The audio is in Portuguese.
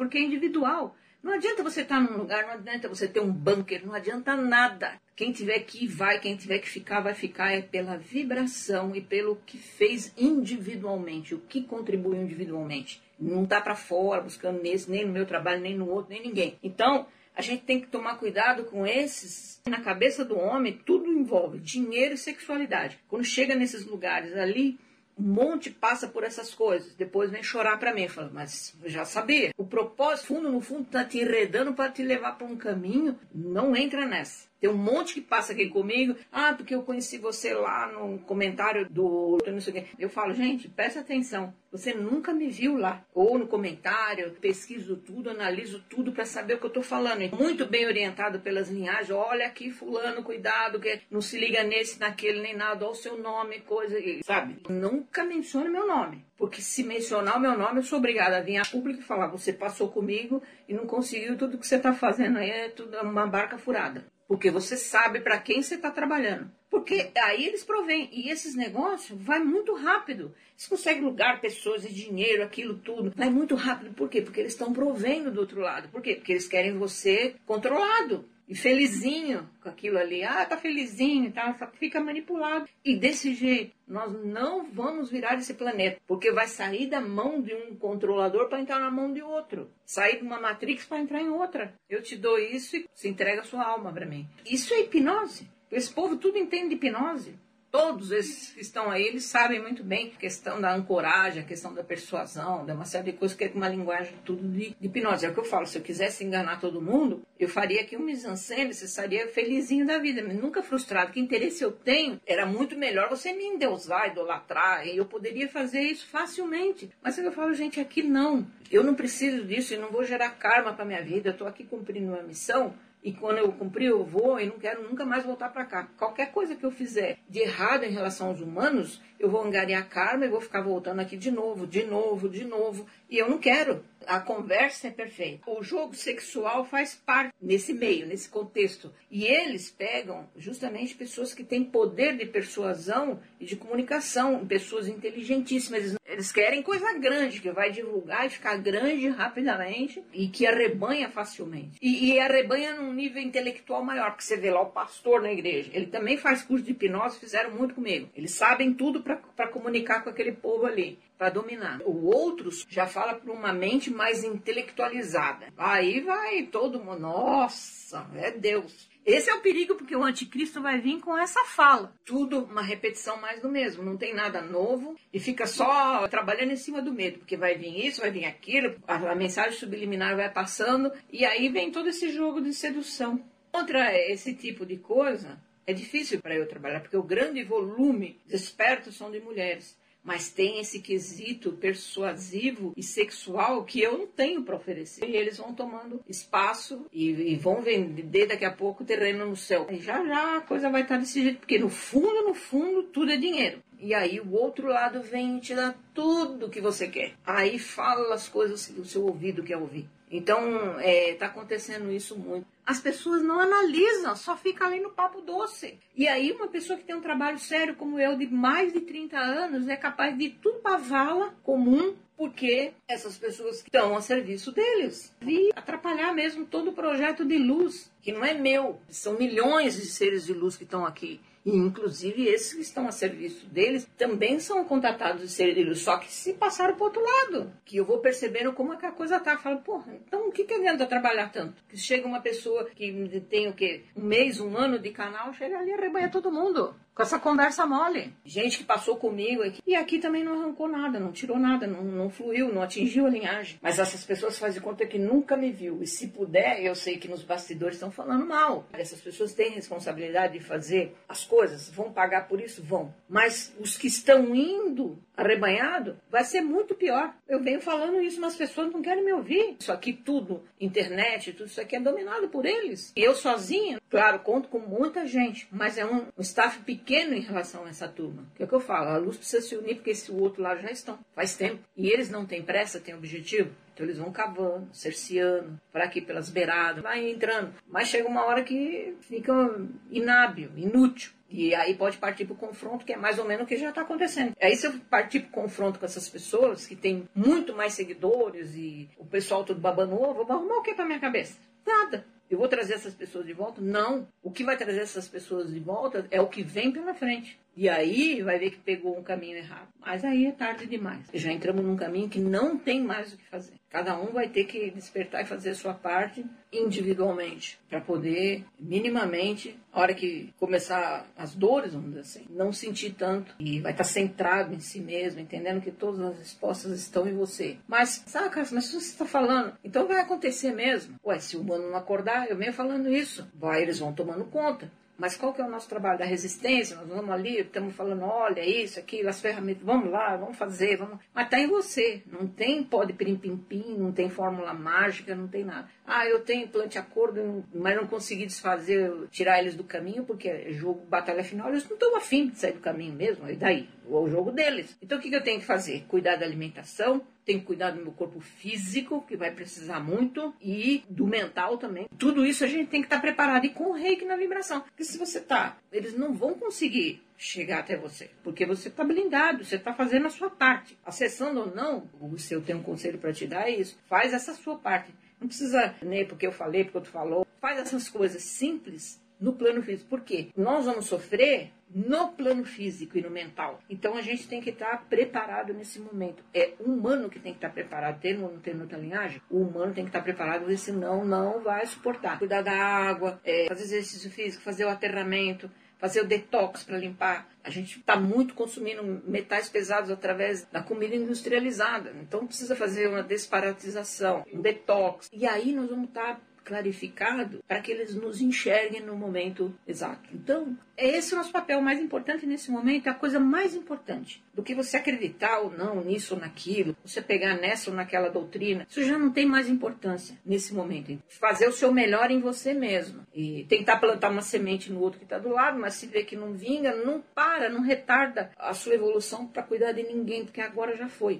porque é individual. Não adianta você estar num lugar, não adianta você ter um bunker, não adianta nada. Quem tiver que ir, vai, quem tiver que ficar, vai ficar. É pela vibração e pelo que fez individualmente, o que contribuiu individualmente. Não está para fora buscando nesse, nem no meu trabalho, nem no outro, nem ninguém. Então, a gente tem que tomar cuidado com esses. Na cabeça do homem, tudo envolve dinheiro e sexualidade. Quando chega nesses lugares ali, um monte passa por essas coisas. Depois vem chorar para mim. Fala, mas já sabia. O propósito, fundo no fundo, tá te enredando para te levar para um caminho. Não entra nessa. Tem um monte que passa aqui comigo. Ah, porque eu conheci você lá no comentário do. Não sei o quê. Eu falo, gente, presta atenção. Você nunca me viu lá. Ou no comentário, pesquiso tudo, analiso tudo para saber o que eu estou falando. Muito bem orientado pelas linhagens. Olha aqui, fulano, cuidado, que não se liga nesse, naquele, nem nada. Olha o seu nome, coisa. Sabe? Nunca mencione meu nome. Porque se mencionar o meu nome, eu sou obrigada a vir a público e falar: você passou comigo e não conseguiu tudo que você está fazendo aí, é tudo uma barca furada. Porque você sabe para quem você está trabalhando. Porque aí eles provêm. E esses negócios vai muito rápido. Eles conseguem lugar, pessoas e dinheiro, aquilo tudo. Vai muito rápido. Por quê? Porque eles estão provendo do outro lado. Por quê? Porque eles querem você controlado e felizinho com aquilo ali. Ah, tá felizinho, tá? Só fica manipulado. E desse jeito, nós não vamos virar esse planeta, porque vai sair da mão de um controlador para entrar na mão de outro. Sair de uma matrix para entrar em outra. Eu te dou isso e você entrega a sua alma para mim. Isso é hipnose. Esse povo tudo entende de hipnose. Todos esses que estão aí, eles sabem muito bem a questão da ancoragem, a questão da persuasão, de uma série de coisas que é uma linguagem tudo de, de hipnose. É o que eu falo, se eu quisesse enganar todo mundo, eu faria aqui um mise-en-scène, você estaria felizinho da vida, nunca frustrado. Que interesse eu tenho, era muito melhor você me endeusar, idolatrar, e eu poderia fazer isso facilmente. Mas é que eu falo, gente, aqui não. Eu não preciso disso e não vou gerar karma para minha vida, eu estou aqui cumprindo uma missão e quando eu cumprir, eu vou e não quero nunca mais voltar para cá. Qualquer coisa que eu fizer de errado em relação aos humanos, eu vou angariar karma e vou ficar voltando aqui de novo, de novo, de novo. E eu não quero. A conversa é perfeita. O jogo sexual faz parte nesse meio, nesse contexto. E eles pegam justamente pessoas que têm poder de persuasão e de comunicação, pessoas inteligentíssimas. Eles querem coisa grande, que vai divulgar e ficar grande rapidamente e que arrebanha facilmente. E, e arrebanha num nível intelectual maior, porque você vê lá o pastor na igreja. Ele também faz curso de hipnose, fizeram muito comigo. Eles sabem tudo para comunicar com aquele povo ali para dominar. O outros já fala para uma mente mais intelectualizada. Aí vai todo mundo, nossa, é Deus. Esse é o perigo porque o anticristo vai vir com essa fala. Tudo uma repetição mais do mesmo, não tem nada novo e fica só trabalhando em cima do medo, porque vai vir isso, vai vir aquilo, a, a mensagem subliminar vai passando e aí vem todo esse jogo de sedução. Contra esse tipo de coisa, é difícil para eu trabalhar, porque o grande volume de espertos são de mulheres mas tem esse quesito persuasivo e sexual que eu não tenho para oferecer. E eles vão tomando espaço e, e, vão vender daqui a pouco terreno no céu. E já já a coisa vai estar desse jeito, porque no fundo, no fundo, tudo é dinheiro. E aí o outro lado vem e te dá tudo que você quer. Aí fala as coisas que o seu ouvido quer ouvir. Então, está é, tá acontecendo isso muito. As pessoas não analisam, só fica ali no papo doce. E aí, uma pessoa que tem um trabalho sério como eu, de mais de 30 anos, é capaz de tudo para vala comum, porque essas pessoas estão a serviço deles. E atrapalhar mesmo todo o projeto de luz, que não é meu, são milhões de seres de luz que estão aqui. E, inclusive, esses que estão a serviço deles também são contatados de ser só que se passaram para outro lado. Que eu vou percebendo como é que a coisa tá. Falo, porra, então o que, que adianta trabalhar tanto? Que chega uma pessoa que tem o quê? Um mês, um ano de canal, chega ali e arrebanha todo mundo com essa conversa mole. Gente que passou comigo aqui e aqui também não arrancou nada, não tirou nada, não, não fluiu, não atingiu a linhagem. Mas essas pessoas fazem conta que nunca me viu. E se puder, eu sei que nos bastidores estão falando mal. Essas pessoas têm responsabilidade de fazer as coisas, vão pagar por isso? Vão. Mas os que estão indo arrebanhado, vai ser muito pior. Eu venho falando isso, mas as pessoas não querem me ouvir. Isso aqui tudo, internet, tudo isso aqui é dominado por eles. E eu sozinha, claro, conto com muita gente, mas é um staff pequeno pequeno em relação a essa turma. Que é o que eu falo, a luz precisa se unir porque esse outro lá já estão, faz tempo. E eles não têm pressa, têm objetivo. Então eles vão cavando, cerceando, para aqui pelas beiradas, vai entrando. Mas chega uma hora que fica inábil, inútil. E aí pode partir para o confronto, que é mais ou menos o que já está acontecendo. Aí se eu partir para o confronto com essas pessoas que têm muito mais seguidores e o pessoal todo babando ovo, eu vou arrumar o que para minha cabeça? Nada. Eu vou trazer essas pessoas de volta? Não. O que vai trazer essas pessoas de volta é o que vem pela frente. E aí vai ver que pegou um caminho errado. Mas aí é tarde demais. Já entramos num caminho que não tem mais o que fazer. Cada um vai ter que despertar e fazer a sua parte individualmente para poder minimamente, a hora que começar as dores, vamos dizer assim, não sentir tanto e vai estar centrado em si mesmo, entendendo que todas as respostas estão em você. Mas, saca, mas se você está falando, então vai acontecer mesmo. Ué, se o humano não acordar, eu venho falando isso, vai, eles vão tomando conta. Mas qual que é o nosso trabalho? Da resistência? Nós vamos ali, estamos falando, olha, isso, aquilo, as ferramentas, vamos lá, vamos fazer, vamos. Mas está em você. Não tem pó de pirim-pim-pim, não tem fórmula mágica, não tem nada. Ah, eu tenho plante acordo, mas não consegui desfazer, tirar eles do caminho, porque é jogo, batalha final, eles não estão afim de sair do caminho mesmo, e daí? O jogo deles. Então o que eu tenho que fazer? Cuidar da alimentação, tenho cuidar do meu corpo físico, que vai precisar muito, e do mental também. Tudo isso a gente tem que estar preparado e com o reiki na vibração. Porque se você tá, eles não vão conseguir chegar até você, porque você está blindado, você está fazendo a sua parte. Acessando ou não, se eu tenho um conselho para te dar é isso, faz essa sua parte. Não precisa nem porque eu falei, porque outro falou. Faz essas coisas simples no plano físico. Por quê? Nós vamos sofrer no plano físico e no mental. Então a gente tem que estar preparado nesse momento. É o humano que tem que estar preparado, tendo ou não tendo outra linhagem, o humano tem que estar preparado, senão não vai suportar. Cuidar da água, é, fazer exercício físico, fazer o aterramento, fazer o detox para limpar. A gente está muito consumindo metais pesados através da comida industrializada. Então precisa fazer uma desparatização, um detox. E aí nós vamos estar clarificado para que eles nos enxerguem no momento exato. Então, é esse o nosso papel mais importante nesse momento, é a coisa mais importante. Do que você acreditar ou não nisso ou naquilo, você pegar nessa ou naquela doutrina, isso já não tem mais importância nesse momento. Fazer o seu melhor em você mesmo. E tentar plantar uma semente no outro que está do lado, mas se vê que não vinga, não para, não retarda a sua evolução para cuidar de ninguém, porque agora já foi.